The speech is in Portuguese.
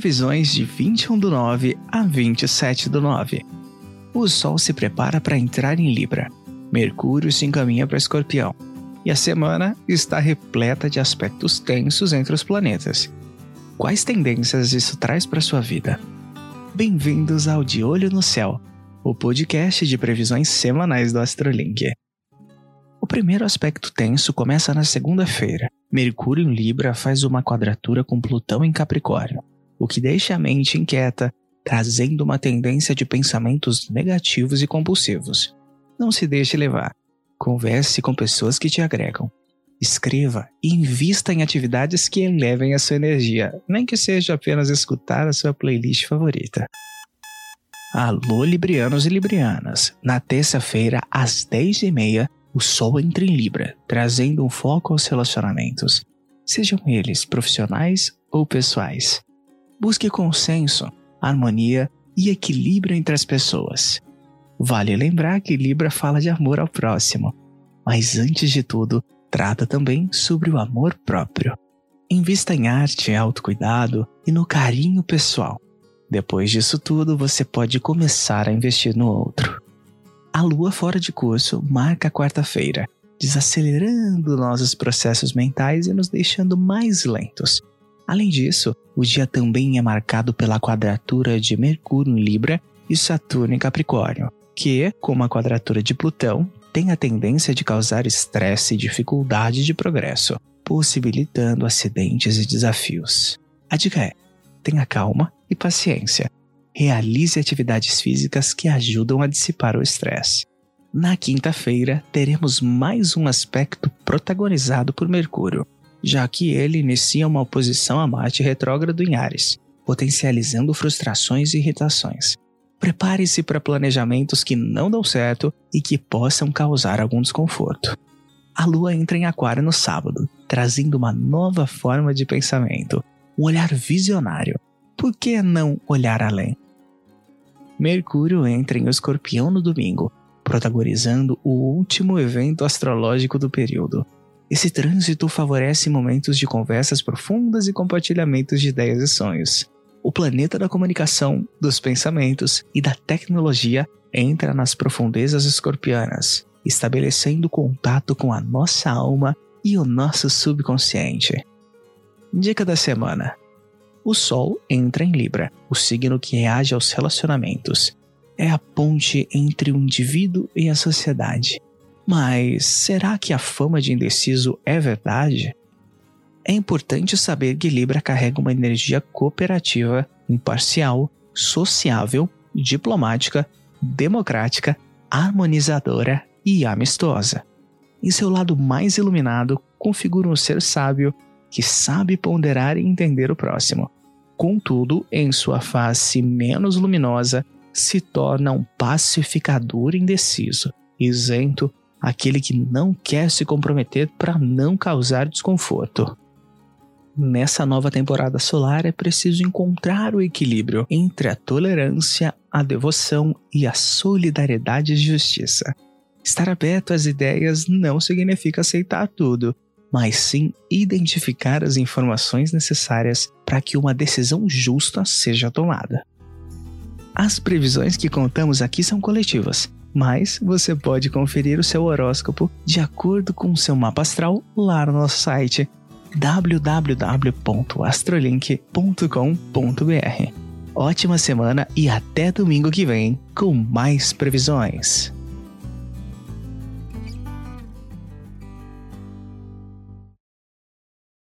Previsões de 21 do 9 a 27 do 9. O Sol se prepara para entrar em Libra. Mercúrio se encaminha para Escorpião. E a semana está repleta de aspectos tensos entre os planetas. Quais tendências isso traz para sua vida? Bem-vindos ao De Olho no Céu, o podcast de previsões semanais do Astrolink. O primeiro aspecto tenso começa na segunda-feira. Mercúrio em Libra faz uma quadratura com Plutão em Capricórnio, o que deixa a mente inquieta, trazendo uma tendência de pensamentos negativos e compulsivos. Não se deixe levar. Converse com pessoas que te agregam. Escreva e invista em atividades que elevem a sua energia, nem que seja apenas escutar a sua playlist favorita. Alô, Librianos e Librianas! Na terça-feira, às 10h30, o Sol entra em Libra, trazendo um foco aos relacionamentos, sejam eles profissionais ou pessoais. Busque consenso, harmonia e equilíbrio entre as pessoas. Vale lembrar que Libra fala de amor ao próximo, mas antes de tudo, trata também sobre o amor próprio. Invista em arte, autocuidado e no carinho pessoal. Depois disso tudo, você pode começar a investir no outro. A lua fora de curso marca quarta-feira, desacelerando nossos processos mentais e nos deixando mais lentos. Além disso, o dia também é marcado pela quadratura de Mercúrio em Libra e Saturno em Capricórnio, que, como a quadratura de Plutão, tem a tendência de causar estresse e dificuldade de progresso, possibilitando acidentes e desafios. A dica é: tenha calma e paciência realize atividades físicas que ajudam a dissipar o estresse. Na quinta-feira, teremos mais um aspecto protagonizado por Mercúrio, já que ele inicia uma oposição a Marte retrógrado em Ares, potencializando frustrações e irritações. Prepare-se para planejamentos que não dão certo e que possam causar algum desconforto. A Lua entra em Aquário no sábado, trazendo uma nova forma de pensamento, um olhar visionário. Por que não olhar além? Mercúrio entra em Escorpião no domingo, protagonizando o último evento astrológico do período. Esse trânsito favorece momentos de conversas profundas e compartilhamentos de ideias e sonhos. O planeta da comunicação, dos pensamentos e da tecnologia entra nas profundezas escorpianas, estabelecendo contato com a nossa alma e o nosso subconsciente. Dica da semana: o Sol entra em Libra, o signo que reage aos relacionamentos. É a ponte entre o indivíduo e a sociedade. Mas será que a fama de indeciso é verdade? É importante saber que Libra carrega uma energia cooperativa, imparcial, sociável, diplomática, democrática, harmonizadora e amistosa. Em seu lado mais iluminado, configura um ser sábio que sabe ponderar e entender o próximo. Contudo, em sua face menos luminosa, se torna um pacificador indeciso, isento, aquele que não quer se comprometer para não causar desconforto. Nessa nova temporada solar é preciso encontrar o equilíbrio entre a tolerância, a devoção e a solidariedade e justiça. Estar aberto às ideias não significa aceitar tudo, mas sim identificar as informações necessárias para que uma decisão justa seja tomada. As previsões que contamos aqui são coletivas, mas você pode conferir o seu horóscopo de acordo com o seu mapa astral lá no nosso site www.astrolink.com.br. Ótima semana e até domingo que vem com mais previsões.